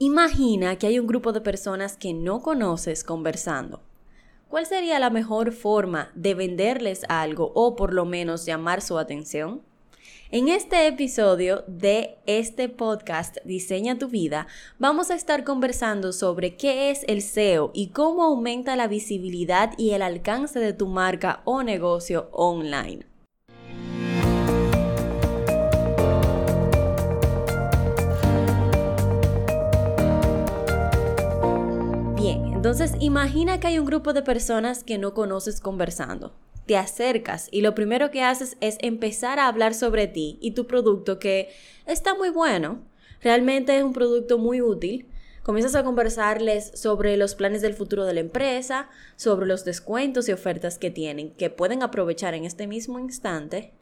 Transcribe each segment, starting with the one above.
Imagina que hay un grupo de personas que no conoces conversando. ¿Cuál sería la mejor forma de venderles algo o por lo menos llamar su atención? En este episodio de este podcast Diseña tu vida, vamos a estar conversando sobre qué es el SEO y cómo aumenta la visibilidad y el alcance de tu marca o negocio online. Entonces, imagina que hay un grupo de personas que no conoces conversando. Te acercas y lo primero que haces es empezar a hablar sobre ti y tu producto que está muy bueno. Realmente es un producto muy útil. Comienzas a conversarles sobre los planes del futuro de la empresa, sobre los descuentos y ofertas que tienen, que pueden aprovechar en este mismo instante.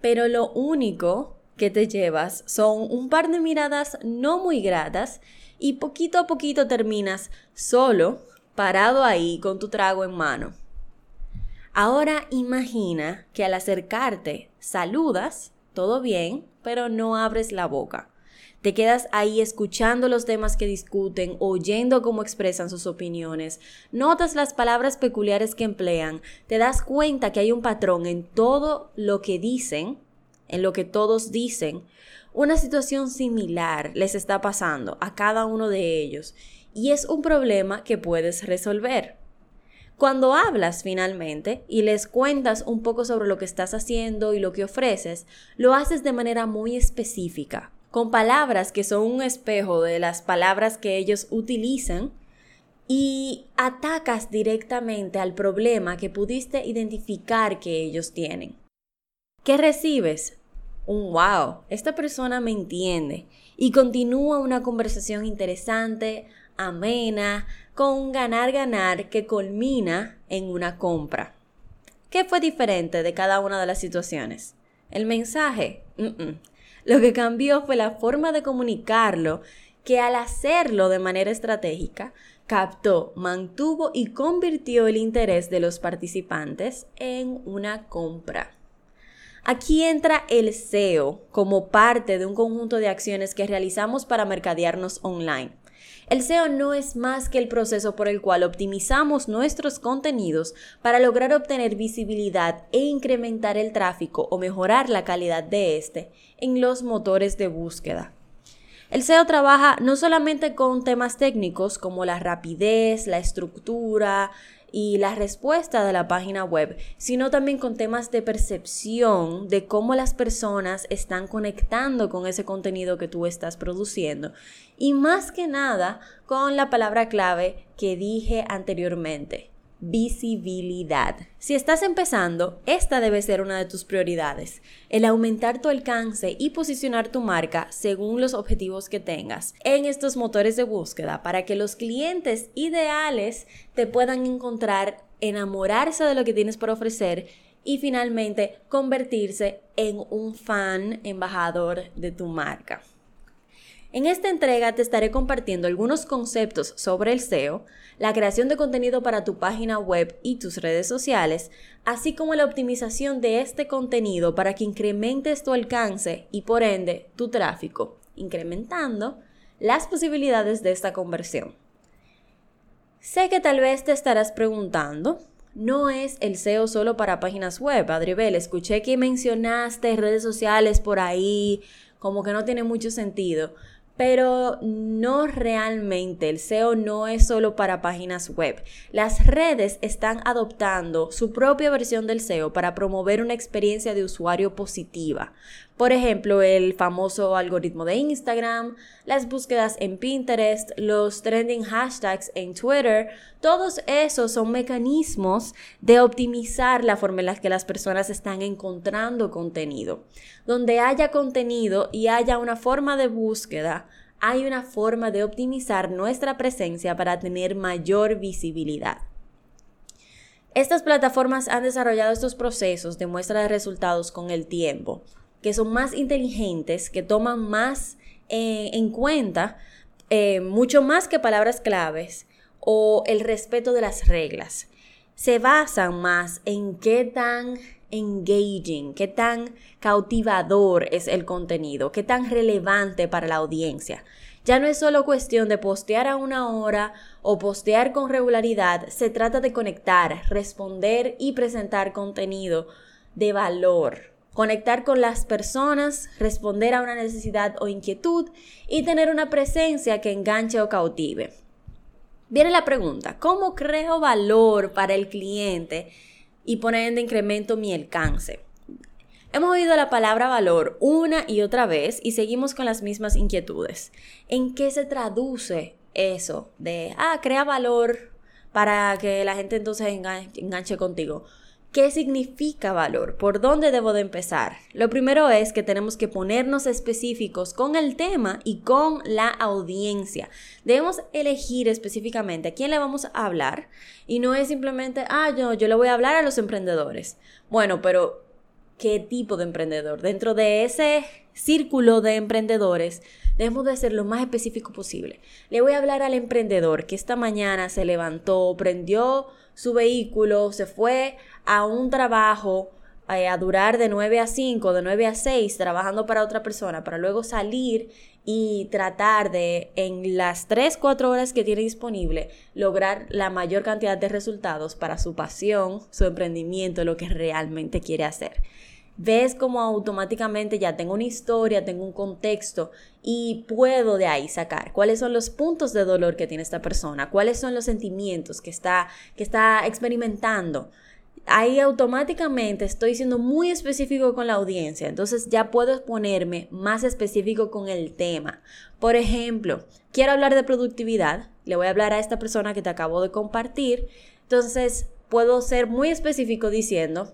Pero lo único que te llevas son un par de miradas no muy gratas y poquito a poquito terminas solo parado ahí con tu trago en mano. Ahora imagina que al acercarte saludas, todo bien, pero no abres la boca. Te quedas ahí escuchando los temas que discuten, oyendo cómo expresan sus opiniones, notas las palabras peculiares que emplean, te das cuenta que hay un patrón en todo lo que dicen, en lo que todos dicen. Una situación similar les está pasando a cada uno de ellos y es un problema que puedes resolver. Cuando hablas finalmente y les cuentas un poco sobre lo que estás haciendo y lo que ofreces, lo haces de manera muy específica, con palabras que son un espejo de las palabras que ellos utilizan y atacas directamente al problema que pudiste identificar que ellos tienen. ¿Qué recibes? Un wow, esta persona me entiende y continúa una conversación interesante, amena, con ganar-ganar que culmina en una compra. ¿Qué fue diferente de cada una de las situaciones? El mensaje. Lo que cambió fue la forma de comunicarlo que al hacerlo de manera estratégica, captó, mantuvo y convirtió el interés de los participantes en una compra. Aquí entra el SEO como parte de un conjunto de acciones que realizamos para mercadearnos online. El SEO no es más que el proceso por el cual optimizamos nuestros contenidos para lograr obtener visibilidad e incrementar el tráfico o mejorar la calidad de este en los motores de búsqueda. El SEO trabaja no solamente con temas técnicos como la rapidez, la estructura, y la respuesta de la página web, sino también con temas de percepción de cómo las personas están conectando con ese contenido que tú estás produciendo. Y más que nada con la palabra clave que dije anteriormente, visibilidad. Si estás empezando, esta debe ser una de tus prioridades, el aumentar tu alcance y posicionar tu marca según los objetivos que tengas en estos motores de búsqueda para que los clientes ideales te puedan encontrar, enamorarse de lo que tienes por ofrecer y finalmente convertirse en un fan embajador de tu marca. En esta entrega te estaré compartiendo algunos conceptos sobre el SEO, la creación de contenido para tu página web y tus redes sociales, así como la optimización de este contenido para que incrementes tu alcance y por ende tu tráfico, incrementando las posibilidades de esta conversión. Sé que tal vez te estarás preguntando, no es el SEO solo para páginas web, Adribel. Escuché que mencionaste redes sociales por ahí, como que no tiene mucho sentido pero no realmente. El SEO no es solo para páginas web. Las redes están adoptando su propia versión del SEO para promover una experiencia de usuario positiva. Por ejemplo, el famoso algoritmo de Instagram, las búsquedas en Pinterest, los trending hashtags en Twitter, todos esos son mecanismos de optimizar la forma en la que las personas están encontrando contenido. Donde haya contenido y haya una forma de búsqueda, hay una forma de optimizar nuestra presencia para tener mayor visibilidad. Estas plataformas han desarrollado estos procesos de muestra de resultados con el tiempo que son más inteligentes, que toman más eh, en cuenta, eh, mucho más que palabras claves o el respeto de las reglas. Se basan más en qué tan engaging, qué tan cautivador es el contenido, qué tan relevante para la audiencia. Ya no es solo cuestión de postear a una hora o postear con regularidad, se trata de conectar, responder y presentar contenido de valor. Conectar con las personas, responder a una necesidad o inquietud y tener una presencia que enganche o cautive. Viene la pregunta, ¿cómo creo valor para el cliente y poner en incremento mi alcance? Hemos oído la palabra valor una y otra vez y seguimos con las mismas inquietudes. ¿En qué se traduce eso de, ah, crea valor para que la gente entonces enganche, contigo? ¿Qué significa valor? ¿Por dónde debo de empezar? Lo primero es que tenemos que ponernos específicos con el tema y con la audiencia. Debemos elegir específicamente a quién le vamos a hablar y no es simplemente, ah, yo, yo le voy a hablar a los emprendedores. Bueno, pero qué tipo de emprendedor. Dentro de ese círculo de emprendedores, debemos de ser lo más específico posible. Le voy a hablar al emprendedor que esta mañana se levantó, prendió su vehículo, se fue a un trabajo eh, a durar de 9 a 5, de 9 a 6, trabajando para otra persona, para luego salir y tratar de, en las 3, 4 horas que tiene disponible, lograr la mayor cantidad de resultados para su pasión, su emprendimiento, lo que realmente quiere hacer ves como automáticamente ya tengo una historia, tengo un contexto y puedo de ahí sacar cuáles son los puntos de dolor que tiene esta persona, cuáles son los sentimientos que está, que está experimentando. Ahí automáticamente estoy siendo muy específico con la audiencia, entonces ya puedo ponerme más específico con el tema. Por ejemplo, quiero hablar de productividad, le voy a hablar a esta persona que te acabo de compartir, entonces puedo ser muy específico diciendo,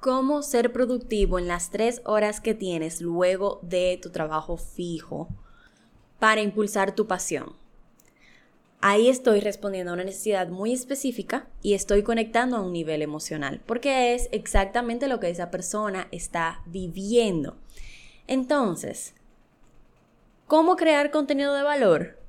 cómo ser productivo en las tres horas que tienes luego de tu trabajo fijo para impulsar tu pasión. Ahí estoy respondiendo a una necesidad muy específica y estoy conectando a un nivel emocional, porque es exactamente lo que esa persona está viviendo. Entonces, ¿cómo crear contenido de valor?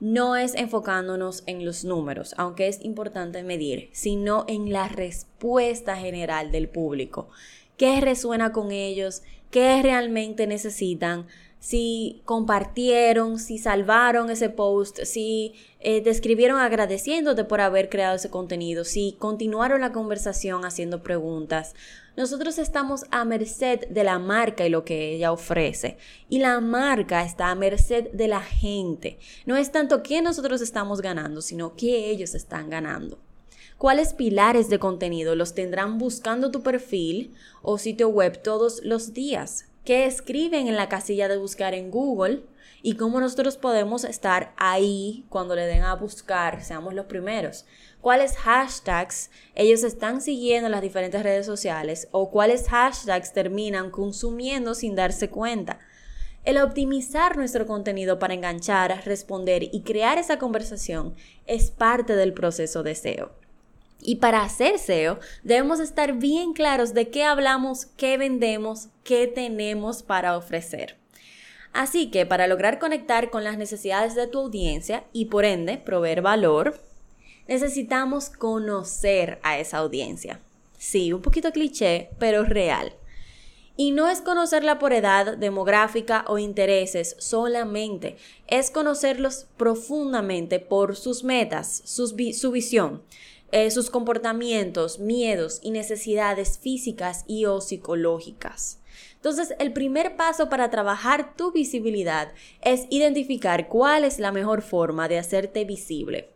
No es enfocándonos en los números, aunque es importante medir, sino en la respuesta general del público. ¿Qué resuena con ellos? ¿Qué realmente necesitan? Si compartieron, si salvaron ese post, si eh, escribieron agradeciéndote por haber creado ese contenido, si continuaron la conversación haciendo preguntas. Nosotros estamos a merced de la marca y lo que ella ofrece. Y la marca está a merced de la gente. No es tanto que nosotros estamos ganando, sino que ellos están ganando. ¿Cuáles pilares de contenido los tendrán buscando tu perfil o sitio web todos los días? ¿Qué escriben en la casilla de buscar en Google? Y cómo nosotros podemos estar ahí cuando le den a buscar, seamos los primeros cuáles hashtags ellos están siguiendo en las diferentes redes sociales o cuáles hashtags terminan consumiendo sin darse cuenta. El optimizar nuestro contenido para enganchar, responder y crear esa conversación es parte del proceso de SEO. Y para hacer SEO debemos estar bien claros de qué hablamos, qué vendemos, qué tenemos para ofrecer. Así que para lograr conectar con las necesidades de tu audiencia y por ende proveer valor, necesitamos conocer a esa audiencia. Sí, un poquito cliché, pero real. Y no es conocerla por edad, demográfica o intereses solamente, es conocerlos profundamente por sus metas, su visión, eh, sus comportamientos, miedos y necesidades físicas y o psicológicas. Entonces, el primer paso para trabajar tu visibilidad es identificar cuál es la mejor forma de hacerte visible.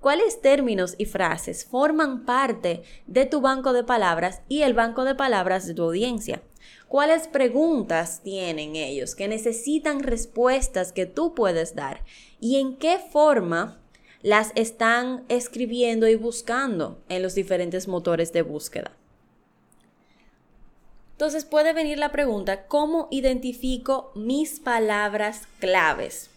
¿Cuáles términos y frases forman parte de tu banco de palabras y el banco de palabras de tu audiencia? ¿Cuáles preguntas tienen ellos que necesitan respuestas que tú puedes dar? ¿Y en qué forma las están escribiendo y buscando en los diferentes motores de búsqueda? Entonces puede venir la pregunta, ¿cómo identifico mis palabras claves?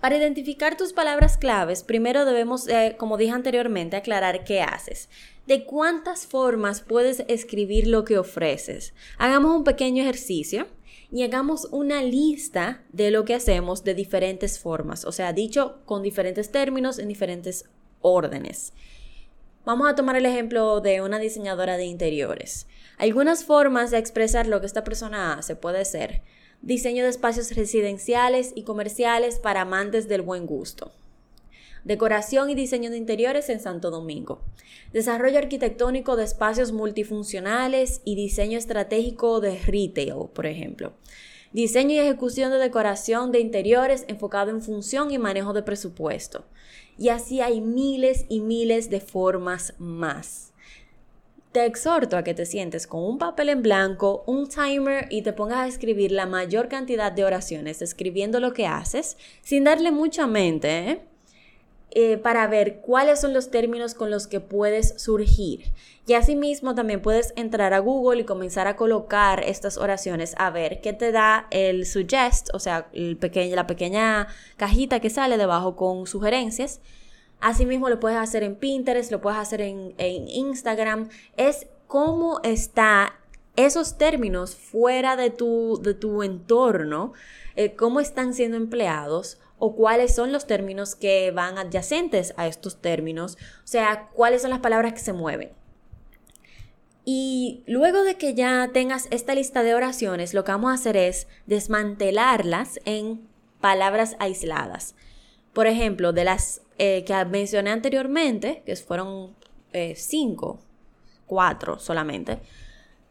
Para identificar tus palabras claves, primero debemos, eh, como dije anteriormente, aclarar qué haces. ¿De cuántas formas puedes escribir lo que ofreces? Hagamos un pequeño ejercicio y hagamos una lista de lo que hacemos de diferentes formas, o sea, dicho con diferentes términos en diferentes órdenes. Vamos a tomar el ejemplo de una diseñadora de interiores. Algunas formas de expresar lo que esta persona hace puede ser diseño de espacios residenciales y comerciales para amantes del buen gusto. Decoración y diseño de interiores en Santo Domingo. Desarrollo arquitectónico de espacios multifuncionales y diseño estratégico de retail, por ejemplo. Diseño y ejecución de decoración de interiores enfocado en función y manejo de presupuesto. Y así hay miles y miles de formas más. Te exhorto a que te sientes con un papel en blanco, un timer y te pongas a escribir la mayor cantidad de oraciones escribiendo lo que haces sin darle mucha mente, ¿eh? Eh, para ver cuáles son los términos con los que puedes surgir. Y asimismo también puedes entrar a Google y comenzar a colocar estas oraciones a ver qué te da el suggest, o sea, la pequeña cajita que sale debajo con sugerencias Asimismo lo puedes hacer en Pinterest, lo puedes hacer en, Instagram. Es cómo está esos términos fuera de tu, de tu entorno, eh, cómo están siendo empleados o cuáles son los términos que van adyacentes a estos términos, o sea, cuáles son las palabras que se mueven. Y luego de que ya tengas esta lista de oraciones, lo que vamos a hacer es desmantelarlas en palabras aisladas. Por ejemplo, de las eh, que mencioné anteriormente, que fueron eh, cinco, cuatro solamente,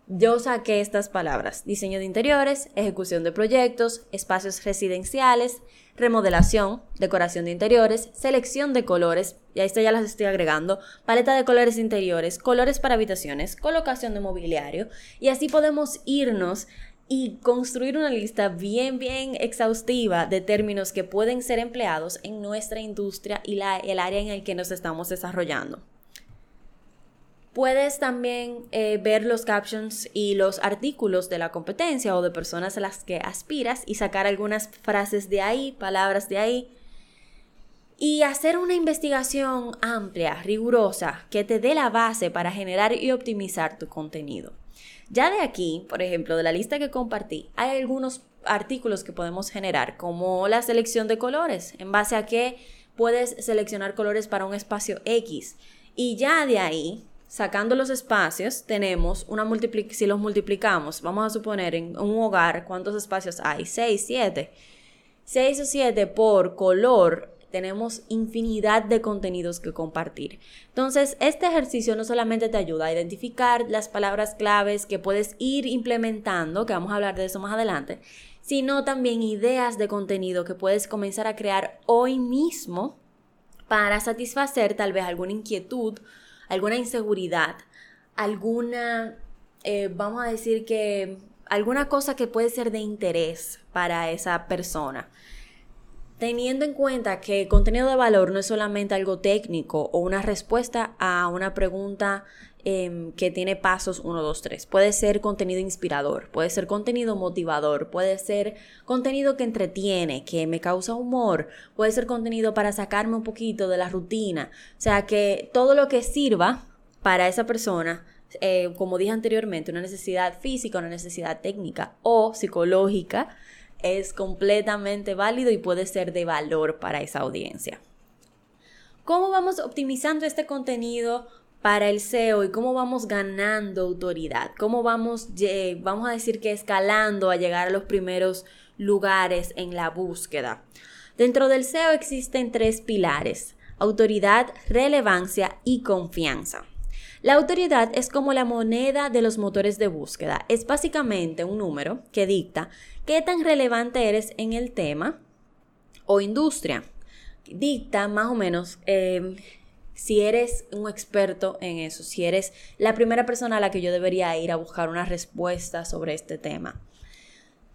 yo saqué estas palabras, diseño de interiores, ejecución de proyectos, espacios residenciales, remodelación, decoración de interiores, selección de colores, y ahí ya las estoy agregando, paleta de colores interiores, colores para habitaciones, colocación de mobiliario, y así podemos irnos y construir una lista bien, bien exhaustiva de términos que pueden ser empleados en nuestra industria y la, el área en el que nos estamos desarrollando. Puedes también eh, ver los captions y los artículos de la competencia o de personas a las que aspiras y sacar algunas frases de ahí, palabras de ahí. Y hacer una investigación amplia, rigurosa, que te dé la base para generar y optimizar tu contenido. Ya de aquí, por ejemplo, de la lista que compartí, hay algunos artículos que podemos generar, como la selección de colores, en base a que puedes seleccionar colores para un espacio X. Y ya de ahí, sacando los espacios, tenemos una multiplicación, si los multiplicamos, vamos a suponer en un hogar, ¿cuántos espacios hay? 6, 7. 6 o 7 por color tenemos infinidad de contenidos que compartir. Entonces, este ejercicio no solamente te ayuda a identificar las palabras claves que puedes ir implementando, que vamos a hablar de eso más adelante, sino también ideas de contenido que puedes comenzar a crear hoy mismo para satisfacer tal vez alguna inquietud, alguna inseguridad, alguna, eh, vamos a decir que, alguna cosa que puede ser de interés para esa persona teniendo en cuenta que contenido de valor no es solamente algo técnico o una respuesta a una pregunta em, que tiene pasos 1, 2, 3. Puede ser contenido inspirador, puede ser contenido motivador, puede ser contenido que entretiene, que me causa humor, puede ser contenido para sacarme un poquito de la rutina. O sea, que todo lo que sirva para esa persona eh, como dije anteriormente, una necesidad física, una necesidad técnica o psicológica, es completamente válido y puede ser de valor para esa audiencia. ¿Cómo vamos optimizando este contenido para el SEO y cómo vamos ganando autoridad? ¿Cómo vamos, vamos a decir que escalando a llegar a los primeros lugares en la búsqueda? Dentro del SEO existen tres pilares, autoridad, relevancia y confianza. La autoridad es como la moneda de los motores de búsqueda. Es básicamente un número que dicta qué tan relevante eres en el tema o industria. Dicta más o menos em, si eres un experto en eso, si eres la primera persona a la que yo debería ir a buscar una respuesta sobre este tema.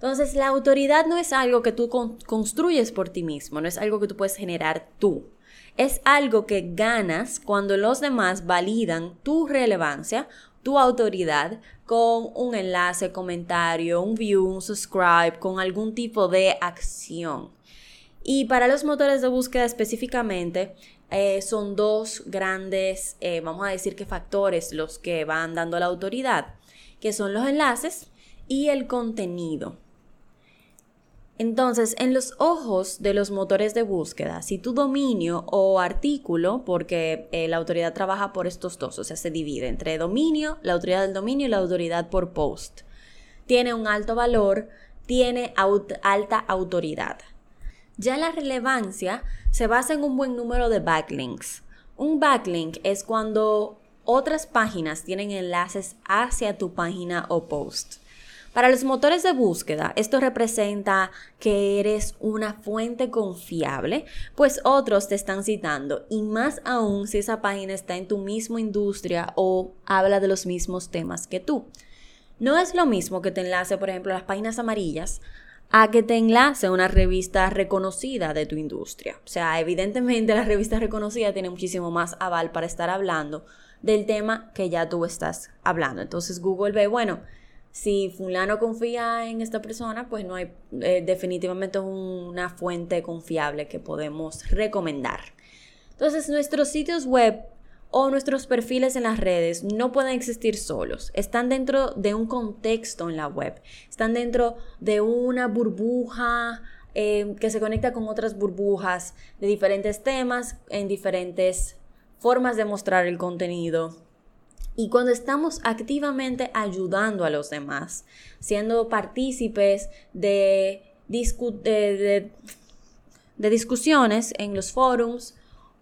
Entonces, la autoridad no es algo que tú construyes por ti mismo, no es algo que tú puedes generar tú es algo que ganas cuando los demás validan tu relevancia, tu autoridad con un enlace, comentario, un view, un subscribe, con algún tipo de acción. Y para los motores de búsqueda específicamente, eh, son dos grandes, eh, vamos a decir que factores los que van dando la autoridad, que son los enlaces y el contenido. Entonces, en los ojos de los motores de búsqueda, si tu dominio o artículo, porque eh, la autoridad trabaja por estos dos, o sea, se divide entre dominio, la autoridad del dominio y la autoridad por post, tiene un alto valor, tiene alta autoridad. Ya la relevancia se basa en un buen número de backlinks. Un backlink es cuando otras páginas tienen enlaces hacia tu página o post. Para los motores de búsqueda, esto representa que eres una fuente confiable, pues otros te están citando y más aún si esa página está en tu misma industria o habla de los mismos temas que tú. No es lo mismo que te enlace, por ejemplo, las páginas amarillas a que te enlace una revista reconocida de tu industria. O sea, evidentemente la revista reconocida tiene muchísimo más aval para estar hablando del tema que ya tú estás hablando. Entonces Google ve, bueno, si fulano confía en esta persona, pues no hay eh, definitivamente una fuente confiable que podemos recomendar. Entonces nuestros sitios web o nuestros perfiles en las redes no pueden existir solos. Están dentro de un contexto en la web. Están dentro de una burbuja eh, que se conecta con otras burbujas de diferentes temas, en diferentes formas de mostrar el contenido. Y cuando estamos activamente ayudando a los demás, siendo partícipes de, de, de discusiones en los forums,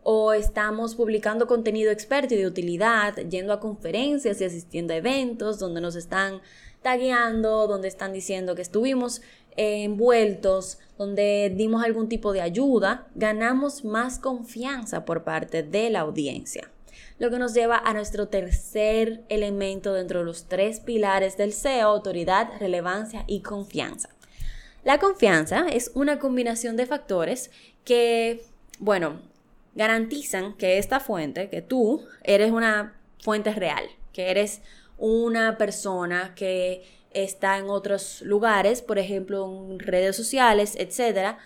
o estamos publicando contenido experto y de utilidad, yendo a conferencias y asistiendo a eventos donde nos están tagueando, donde están diciendo que estuvimos envueltos, donde dimos algún tipo de ayuda, ganamos más confianza por parte de la audiencia. Lo que nos lleva a nuestro tercer elemento dentro de los tres pilares del SEO, autoridad, relevancia y confianza. La confianza es una combinación de factores que, bueno, garantizan que esta fuente, que tú eres una fuente real, que eres una persona que está en otros lugares, por ejemplo, en redes sociales, etcétera,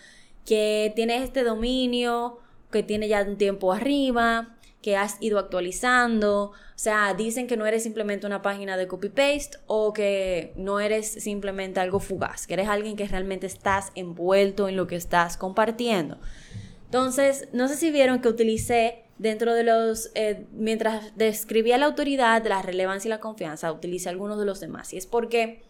que tiene este dominio, que tiene ya un tiempo arriba, que has ido actualizando. O sea, dicen que no eres simplemente una página de copy-paste o que no eres simplemente algo fugaz, que eres alguien que realmente estás envuelto en lo que estás compartiendo. Entonces, no sé si vieron que utilicé dentro de los, eh, mientras describía la autoridad, la relevancia y la confianza, utilicé algunos de los demás. Y es porque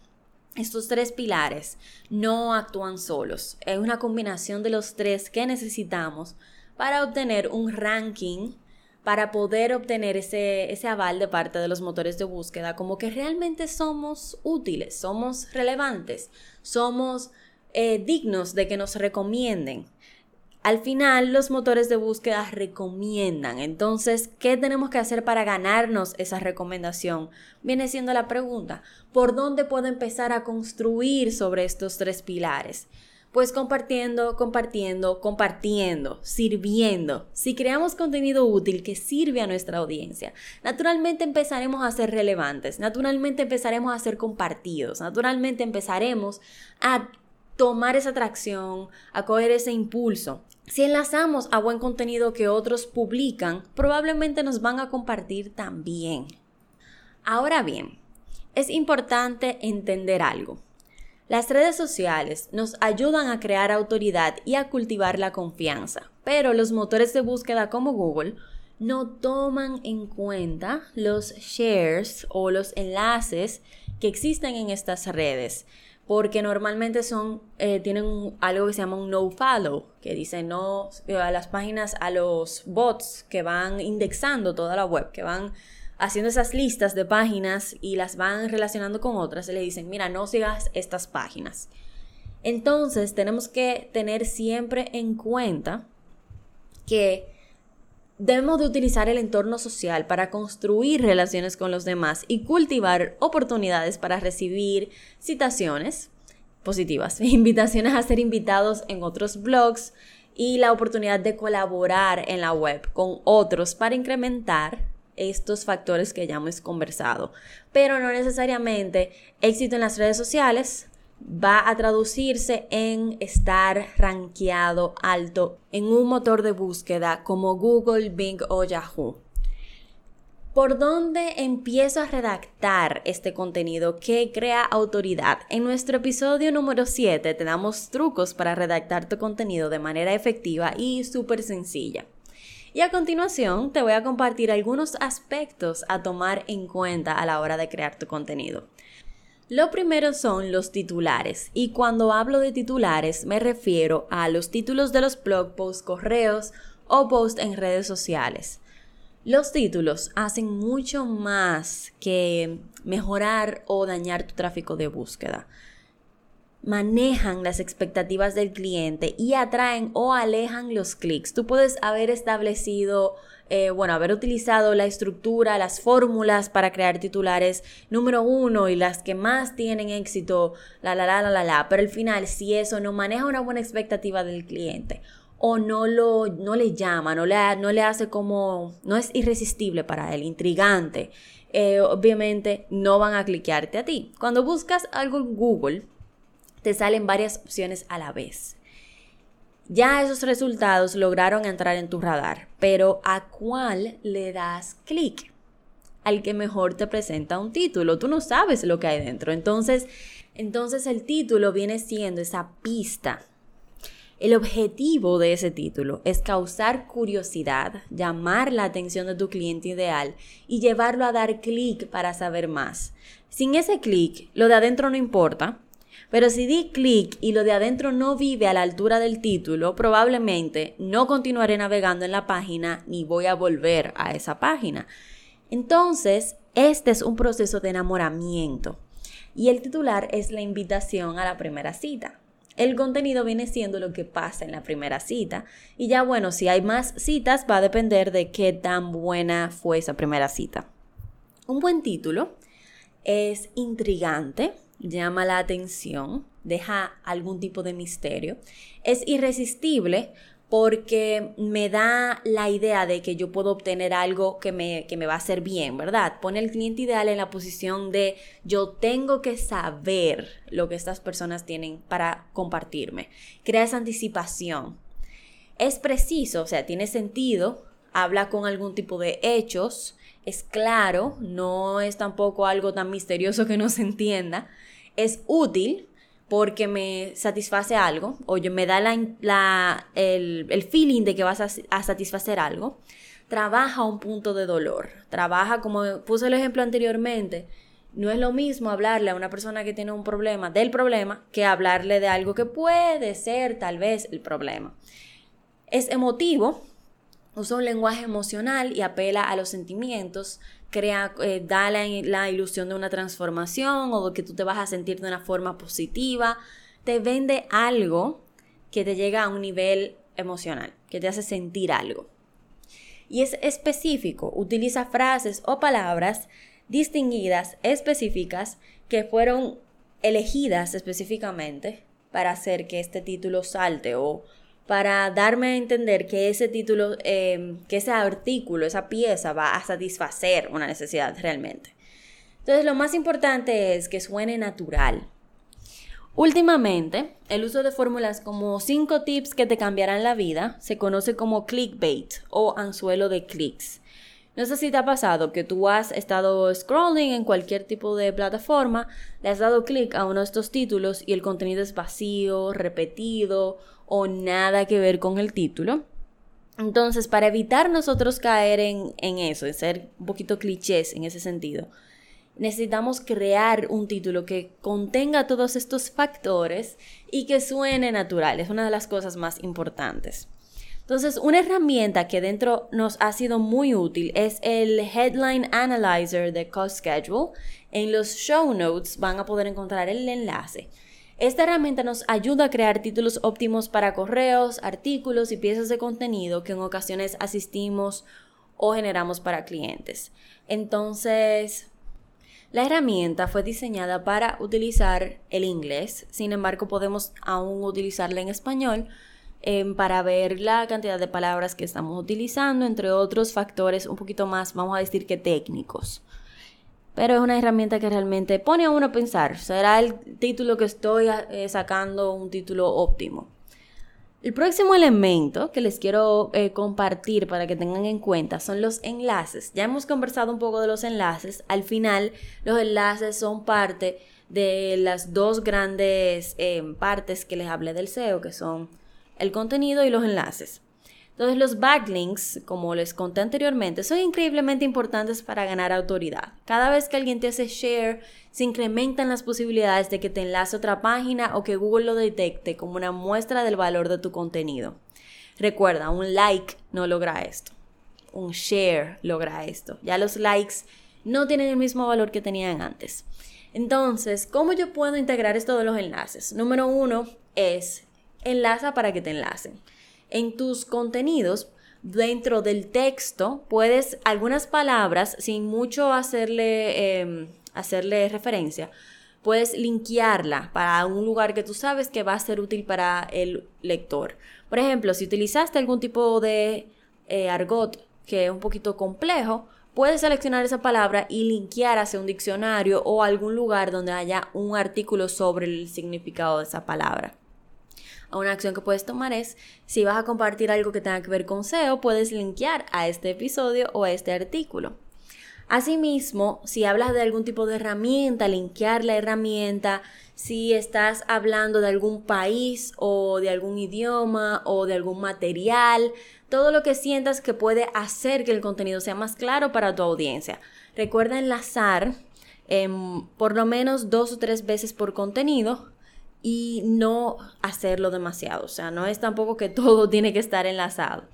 estos tres pilares no actúan solos. Es una combinación de los tres que necesitamos para obtener un ranking, para poder obtener ese, ese aval de parte de los motores de búsqueda, como que realmente somos útiles, somos relevantes, somos eh, dignos de que nos recomienden. Al final, los motores de búsqueda recomiendan. Entonces, ¿qué tenemos que hacer para ganarnos esa recomendación? Viene siendo la pregunta, ¿por dónde puedo empezar a construir sobre estos tres pilares? Pues compartiendo, compartiendo, compartiendo, sirviendo. Si creamos contenido útil que sirve a nuestra audiencia, naturalmente empezaremos a ser relevantes, naturalmente empezaremos a ser compartidos, naturalmente empezaremos a tomar esa atracción, a coger ese impulso. Si enlazamos a buen contenido que otros publican, probablemente nos van a compartir también. Ahora bien, es importante entender algo. Las redes sociales nos ayudan a crear autoridad y a cultivar la confianza, pero los motores de búsqueda como Google no toman en cuenta los shares o los enlaces que existen en estas redes porque normalmente son, eh, tienen algo que se llama un no follow, que dice no eh, a las páginas, a los bots que van indexando toda la web, que van haciendo esas listas de páginas y las van relacionando con otras, se le dicen, mira, no sigas estas páginas. Entonces tenemos que tener siempre en cuenta que Debemos de utilizar el entorno social para construir relaciones con los demás y cultivar oportunidades para recibir citaciones positivas, invitaciones a ser invitados en otros blogs y la oportunidad de colaborar en la web con otros para incrementar estos factores que ya hemos conversado. Pero no necesariamente éxito en las redes sociales va a traducirse en estar rankeado alto en un motor de búsqueda como Google, Bing o Yahoo. ¿Por dónde empiezo a redactar este contenido que crea autoridad? En nuestro episodio número 7 te damos trucos para redactar tu contenido de manera efectiva y súper sencilla. Y a continuación te voy a compartir algunos aspectos a tomar en cuenta a la hora de crear tu contenido. Lo primero son los titulares y cuando hablo de titulares me refiero a los títulos de los blog posts, correos o posts en redes sociales. Los títulos hacen mucho más que mejorar o dañar tu tráfico de búsqueda. Manejan las expectativas del cliente y atraen o alejan los clics. Tú puedes haber establecido eh, bueno, haber utilizado la estructura, las fórmulas para crear titulares número uno y las que más tienen éxito, la, la, la, la, la, la, pero al final, si eso no maneja una buena expectativa del cliente o no, lo, no le llama, no le, no le hace como, no es irresistible para él, intrigante, eh, obviamente no van a cliquearte a ti. Cuando buscas algo en Google, te salen varias opciones a la vez. Ya esos resultados lograron entrar en tu radar, pero ¿a cuál le das clic? Al que mejor te presenta un título. Tú no sabes lo que hay dentro. Entonces, entonces el título viene siendo esa pista. El objetivo de ese título es causar curiosidad, llamar la atención de tu cliente ideal y llevarlo a dar clic para saber más. Sin ese clic, lo de adentro no importa, pero si di clic y lo de adentro no vive a la altura del título, probablemente no continuaré navegando en la página ni voy a volver a esa página. Entonces, este es un proceso de enamoramiento y el titular es la invitación a la primera cita. El contenido viene siendo lo que pasa en la primera cita y ya bueno, si hay más citas va a depender de qué tan buena fue esa primera cita. Un buen título es intrigante, llama la atención, deja algún tipo de misterio, es irresistible porque me da la idea de que yo puedo obtener algo que me, que me va a hacer bien, ¿verdad? Pone al cliente ideal en la posición de yo tengo que saber lo que estas personas tienen para compartirme. Crea esa anticipación. Es preciso, o sea, tiene sentido, habla con algún tipo de hechos, es claro, no es tampoco algo tan misterioso que no se entienda es útil porque me satisface algo o yo me da la, el, feeling de que vas a, satisfacer algo, trabaja un punto de dolor. Trabaja, como puse el ejemplo anteriormente, no es lo mismo hablarle a una persona que tiene un problema del problema que hablarle de algo que puede ser tal vez el problema. Es emotivo, usa un lenguaje emocional y apela a los sentimientos crea, eh, da la, ilusión de una transformación o que tú te vas a sentir de una forma positiva, te vende algo que te llega a un nivel emocional, que te hace sentir algo. Y es específico, utiliza frases o palabras distinguidas, específicas, que fueron elegidas específicamente para hacer que este título salte o para darme a entender que ese título, em, que ese artículo, esa pieza va a satisfacer una necesidad realmente. Entonces lo más importante es que suene natural. Últimamente, el uso de fórmulas como 5 tips que te cambiarán la vida se conoce como clickbait o anzuelo de clics. No sé si te ha pasado que tú has estado scrolling en cualquier tipo de plataforma, le has dado clic a uno de estos títulos y el contenido es vacío, repetido o nada que ver con el título. Entonces, para evitar nosotros caer en, eso, en ser un poquito clichés en ese sentido, necesitamos crear un título que contenga todos estos factores y que suene natural. Es una de las cosas más importantes. Entonces, una herramienta que dentro nos ha sido muy útil es el Headline Analyzer de Cost Schedule. En los show notes van a poder encontrar el enlace. Esta herramienta nos ayuda a crear títulos óptimos para correos, artículos y piezas de contenido que en ocasiones asistimos o generamos para clientes. Entonces, la herramienta fue diseñada para utilizar el inglés, sin embargo podemos aún utilizarla en español em, para ver la cantidad de palabras que estamos utilizando, entre otros factores un poquito más, vamos a decir que técnicos pero es una herramienta que realmente pone a uno a pensar, ¿será el título que estoy eh, sacando un título óptimo? El próximo elemento que les quiero eh, compartir para que tengan en cuenta son los enlaces. Ya hemos conversado un poco de los enlaces. Al final, los enlaces son parte de las dos grandes eh, partes que les hablé del SEO, que son el contenido y los enlaces. Entonces los backlinks, como les conté anteriormente, son increíblemente importantes para ganar autoridad. Cada vez que alguien te hace share, se incrementan las posibilidades de que te enlace otra página o que Google lo detecte como una muestra del valor de tu contenido. Recuerda, un like no logra esto. Un share logra esto. Ya los likes no tienen el mismo valor que tenían antes. Entonces, ¿cómo yo puedo integrar esto de los enlaces? Número uno es enlaza para que te enlacen en tus contenidos, dentro del texto, puedes algunas palabras, sin mucho hacerle, em, hacerle referencia, puedes linkearla para un lugar que tú sabes que va a ser útil para el lector. Por ejemplo, si utilizaste algún tipo de eh, argot que es un poquito complejo, puedes seleccionar esa palabra y linkear hacia un diccionario o algún lugar donde haya un artículo sobre el significado de esa palabra una acción que puedes tomar es, si vas a compartir algo que tenga que ver con SEO, puedes linkear a este episodio o a este artículo. Asimismo, si hablas de algún tipo de herramienta, linkear la herramienta, si estás hablando de algún país o de algún idioma o de algún material, todo lo que sientas que puede hacer que el contenido sea más claro para tu audiencia. Recuerda enlazar em, por lo menos dos o tres veces por contenido y no hacerlo demasiado. O sea, no es tampoco que todo tiene que estar enlazado.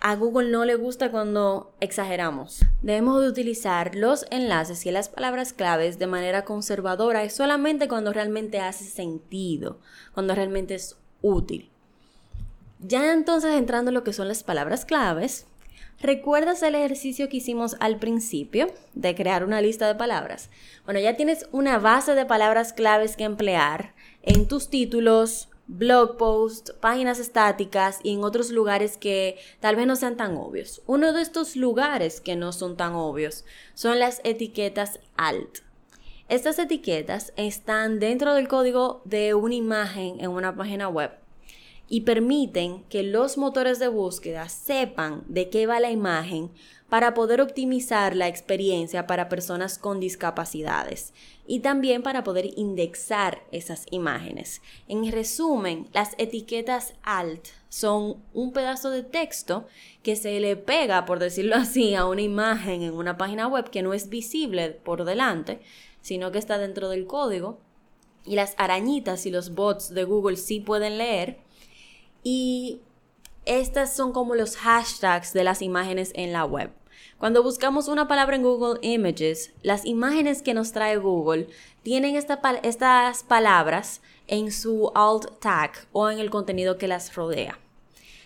A Google no le gusta cuando exageramos. Debemos de utilizar los enlaces y las palabras claves de manera conservadora y solamente cuando realmente hace sentido, cuando realmente es útil. Ya entonces entrando en lo que son las palabras claves, ¿recuerdas el ejercicio que hicimos al principio de crear una lista de palabras? Bueno, ya tienes una base de palabras claves que emplear en tus títulos, blog posts, páginas estáticas y en otros lugares que tal vez no sean tan obvios. Uno de estos lugares que no son tan obvios son las etiquetas alt. Estas etiquetas están dentro del código de una imagen en una página web y permiten que los motores de búsqueda sepan de qué va la imagen para poder optimizar la experiencia para personas con discapacidades y también para poder indexar esas imágenes. En resumen, las etiquetas alt son un pedazo de texto que se le pega, por decirlo así, a una imagen en una página web que no es visible por delante, sino que está dentro del código. Y las arañitas y los bots de Google sí pueden leer. Y estas son como los hashtags de las imágenes en la web. Cuando buscamos una palabra en Google Images, las imágenes que nos trae Google tienen estas palabras en su alt tag o en el contenido que las rodea.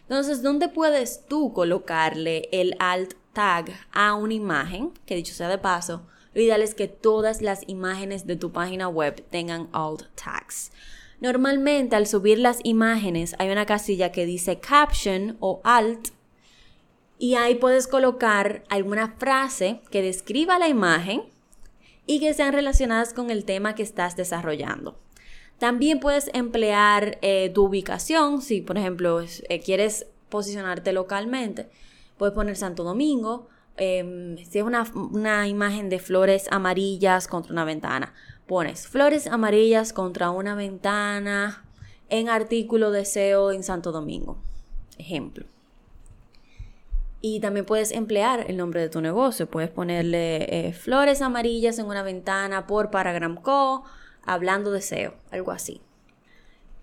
Entonces, ¿dónde puedes tú colocarle el alt tag a una imagen? Que dicho sea de paso, lo ideal es que todas las imágenes de tu página web tengan alt tags. Normalmente al subir las imágenes hay una casilla que dice caption o alt y ahí puedes colocar alguna frase que describa la imagen y que sean relacionadas con el tema que estás desarrollando. También puedes emplear eh, tu ubicación, si por ejemplo eh, quieres posicionarte localmente, puedes poner Santo Domingo, em, si es una, una imagen de flores amarillas contra una ventana, pones flores amarillas contra una ventana en artículo de SEO en Santo Domingo. Ejemplo. Y también puedes emplear el nombre de tu negocio. Puedes ponerle eh, flores amarillas en una ventana por Paragram Co. hablando de SEO, algo así.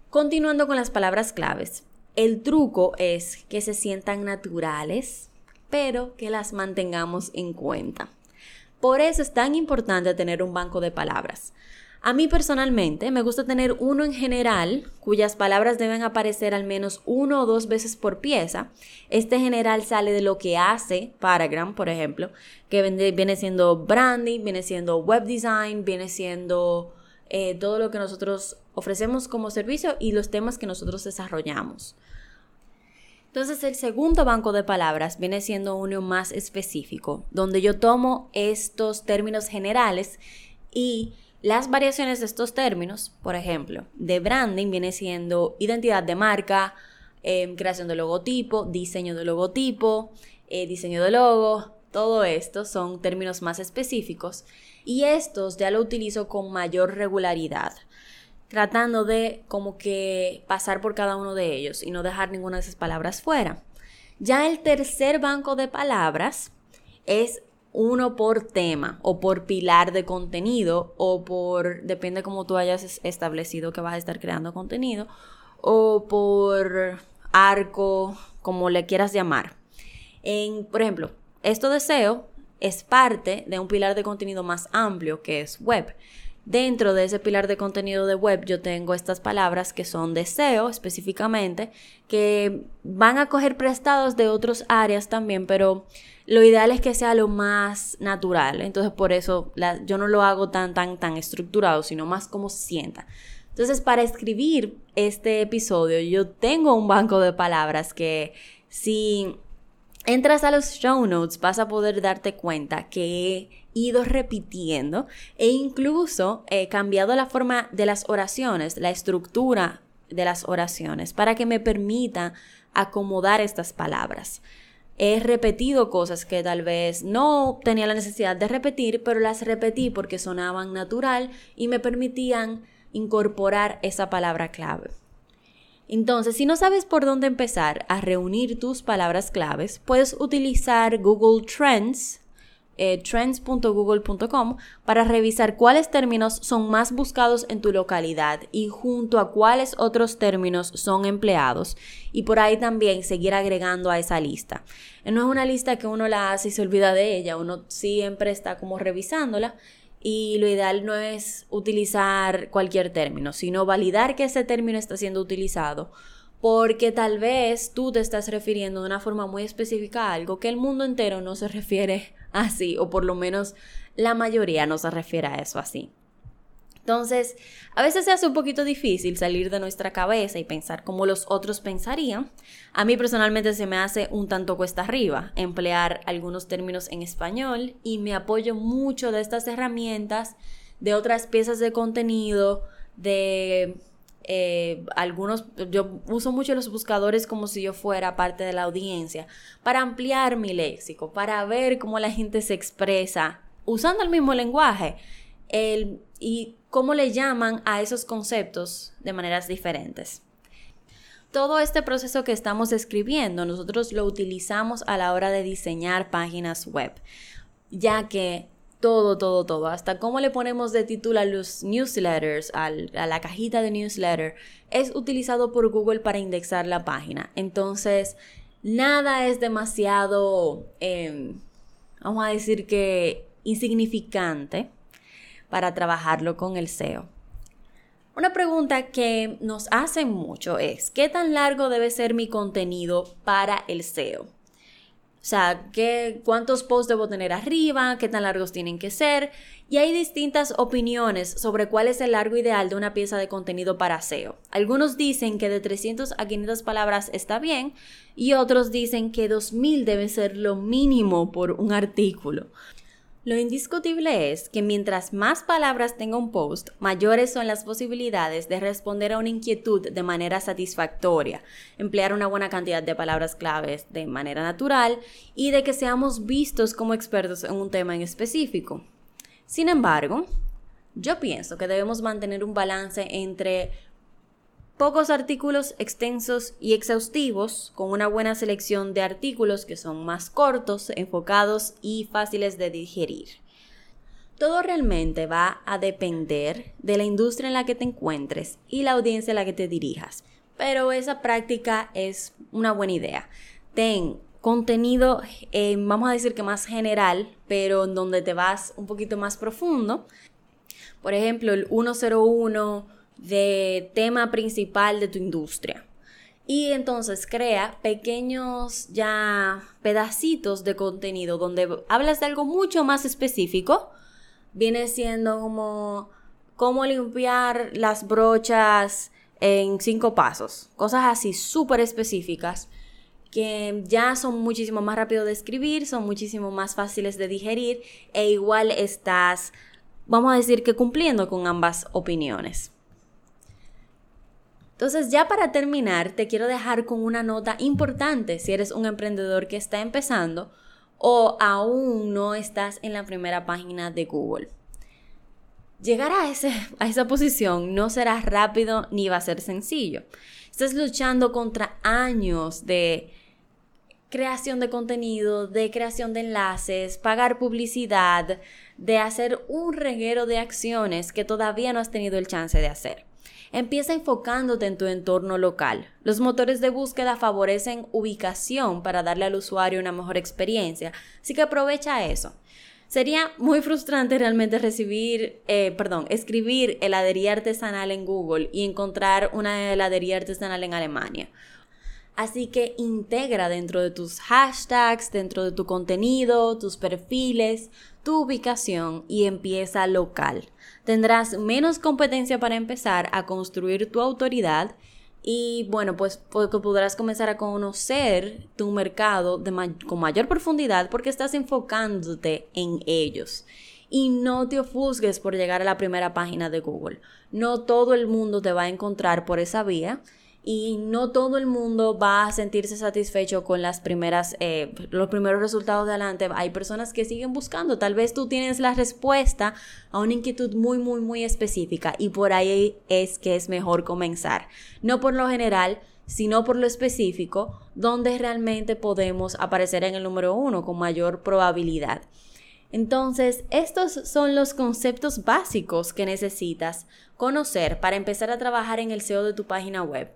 Continuando con las palabras claves. El truco es que se sientan naturales, pero que las mantengamos en cuenta. Por eso es tan importante tener un banco de palabras. A mí personalmente me gusta tener uno en general, cuyas palabras deben aparecer al menos uno o dos veces por pieza. Este general sale de lo que hace Paragram, por ejemplo, que viene siendo branding, viene siendo web design, viene siendo eh, todo lo que nosotros ofrecemos como servicio y los temas que nosotros desarrollamos. Entonces el segundo banco de palabras viene siendo uno más específico, donde yo tomo estos términos generales y las variaciones de estos términos, por ejemplo, de branding viene siendo identidad de marca, em, creación de logotipo, diseño de logotipo, eh, diseño de logo, todo esto son términos más específicos y estos ya lo utilizo con mayor regularidad, tratando de como que pasar por cada uno de ellos y no dejar ninguna de esas palabras fuera. Ya el tercer banco de palabras es uno por tema o por pilar de contenido o por, depende cómo tú hayas establecido que vas a estar creando contenido, o por arco, como le quieras llamar. En, por ejemplo, esto de SEO es parte de un pilar de contenido más amplio que es web. Dentro de ese pilar de contenido de web yo tengo estas palabras que son de SEO específicamente, que van a coger prestados de otras áreas también, pero lo ideal es que sea lo más natural. Entonces por eso yo no lo hago tan, tan, tan estructurado, sino más como sienta. Entonces para escribir este episodio yo tengo un banco de palabras que si entras a los show notes vas a poder darte cuenta que he ido repitiendo e incluso he cambiado la forma de las oraciones, la estructura de las oraciones para que me permita acomodar estas palabras. He repetido cosas que tal vez no tenía la necesidad de repetir, pero las repetí porque sonaban natural y me permitían incorporar esa palabra clave. Entonces, si no sabes por dónde empezar a reunir tus palabras claves, puedes utilizar Google Trends, eh, trends.google.com, para revisar cuáles términos son más buscados en tu localidad y junto a cuáles otros términos son empleados. Y por ahí también seguir agregando a esa lista. No es una lista que uno la hace y se olvida de ella, uno siempre está como revisándola y lo ideal no es utilizar cualquier término, sino validar que ese término está siendo utilizado, porque tal vez tú te estás refiriendo de una forma muy específica a algo que el mundo entero no se refiere así, o por lo menos la mayoría no se refiere a eso así. Entonces, a veces se hace un poquito difícil salir de nuestra cabeza y pensar como los otros pensarían. A mí personalmente se me hace un tanto cuesta arriba emplear algunos términos en español y me apoyo mucho de estas herramientas, de otras piezas de contenido, de eh, algunos, yo uso mucho los buscadores como si yo fuera parte de la audiencia, para ampliar mi léxico, para ver cómo la gente se expresa usando el mismo lenguaje. El, y cómo le llaman a esos conceptos de maneras diferentes. Todo este proceso que estamos describiendo nosotros lo utilizamos a la hora de diseñar páginas web, ya que todo, todo, todo, hasta cómo le ponemos de título a los newsletters, a la cajita de newsletter, es utilizado por Google para indexar la página. Entonces, nada es demasiado, em, vamos a decir que insignificante para trabajarlo con el SEO. Una pregunta que nos hacen mucho es, ¿qué tan largo debe ser mi contenido para el SEO? O sea, ¿qué, ¿cuántos posts debo tener arriba? ¿Qué tan largos tienen que ser? Y hay distintas opiniones sobre cuál es el largo ideal de una pieza de contenido para SEO. Algunos dicen que de 300 a 500 palabras está bien y otros dicen que 2000 debe ser lo mínimo por un artículo. Lo indiscutible es que mientras más palabras tenga un post, mayores son las posibilidades de responder a una inquietud de manera satisfactoria, emplear una buena cantidad de palabras claves de manera natural y de que seamos vistos como expertos en un tema en específico. Sin embargo, yo pienso que debemos mantener un balance entre pocos artículos extensos y exhaustivos, con una buena selección de artículos que son más cortos, enfocados y fáciles de digerir. Todo realmente va a depender de la industria en la que te encuentres y la audiencia a la que te dirijas, pero esa práctica es una buena idea. Ten contenido, eh, vamos a decir que más general, pero en donde te vas un poquito más profundo. Por ejemplo, el 101 de tema principal de tu industria. Y entonces crea pequeños ya pedacitos de contenido donde hablas de algo mucho más específico. Viene siendo como cómo limpiar las brochas en cinco pasos. Cosas así súper específicas que ya son muchísimo más rápido de escribir, son muchísimo más fáciles de digerir e igual estás, vamos a decir que cumpliendo con ambas opiniones. Entonces ya para terminar, te quiero dejar con una nota importante si eres un emprendedor que está empezando o aún no estás en la primera página de Google. Llegar a, ese, a esa posición no será rápido ni va a ser sencillo. Estás luchando contra años de creación de contenido, de creación de enlaces, pagar publicidad, de hacer un reguero de acciones que todavía no has tenido el chance de hacer. Empieza enfocándote en tu entorno local. Los motores de búsqueda favorecen ubicación para darle al usuario una mejor experiencia, así que aprovecha eso. Sería muy frustrante realmente recibir, eh, perdón, escribir heladería artesanal en Google y encontrar una heladería artesanal en Alemania. Así que integra dentro de tus hashtags, dentro de tu contenido, tus perfiles, tu ubicación y empieza local. Tendrás menos competencia para empezar a construir tu autoridad y bueno, pues podrás comenzar a conocer tu mercado con mayor profundidad porque estás enfocándote en ellos. Y no te ofusques por llegar a la primera página de Google. No todo el mundo te va a encontrar por esa vía y no todo el mundo va a sentirse satisfecho con las primeras, eh, los primeros resultados de adelante. Hay personas que siguen buscando. Tal vez tú tienes la respuesta a una inquietud muy, muy, muy específica y por ahí es que es mejor comenzar. No por lo general, sino por lo específico, donde realmente podemos aparecer en el número uno con mayor probabilidad. Entonces, estos son los conceptos básicos que necesitas conocer para empezar a trabajar en el SEO de tu página web.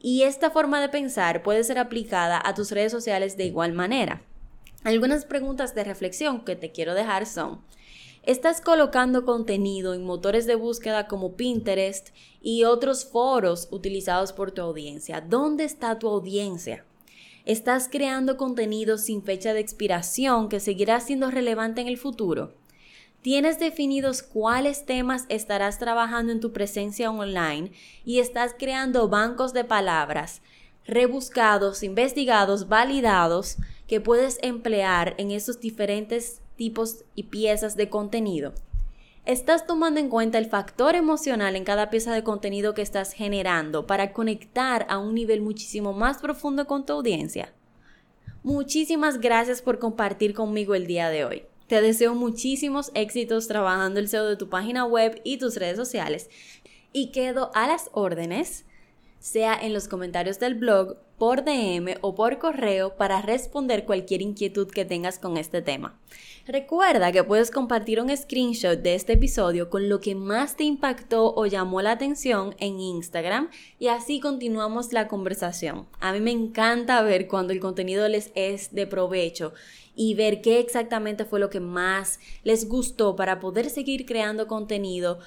Y esta forma de pensar puede ser aplicada a tus redes sociales de igual manera. Algunas preguntas de reflexión que te quiero dejar son, ¿estás colocando contenido en motores de búsqueda como Pinterest y otros foros utilizados por tu audiencia? ¿Dónde está tu audiencia? ¿Estás creando contenido sin fecha de expiración que seguirá siendo relevante en el futuro? ¿Tienes definidos cuáles temas estarás trabajando en tu presencia online y estás creando bancos de palabras rebuscados, investigados, validados que puedes emplear en esos diferentes tipos y piezas de contenido? ¿Estás tomando en cuenta el factor emocional en cada pieza de contenido que estás generando para conectar a un nivel muchísimo más profundo con tu audiencia? Muchísimas gracias por compartir conmigo el día de hoy. Te deseo muchísimos éxitos trabajando el SEO de tu página web y tus redes sociales y quedo a las órdenes sea en los comentarios del blog, por DM o por correo para responder cualquier inquietud que tengas con este tema. Recuerda que puedes compartir un screenshot de este episodio con lo que más te impactó o llamó la atención en Instagram y así continuamos la conversación. A mí me encanta ver cuando el contenido les es de provecho y ver qué exactamente fue lo que más les gustó para poder seguir creando contenido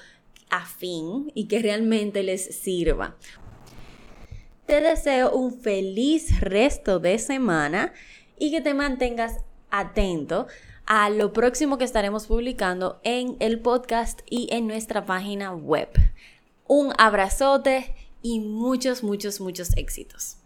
afín y que realmente les sirva. Te deseo un feliz resto de semana y que te mantengas atento a lo próximo que estaremos publicando en el podcast y en nuestra página web. Un abrazote y muchos, muchos, muchos éxitos.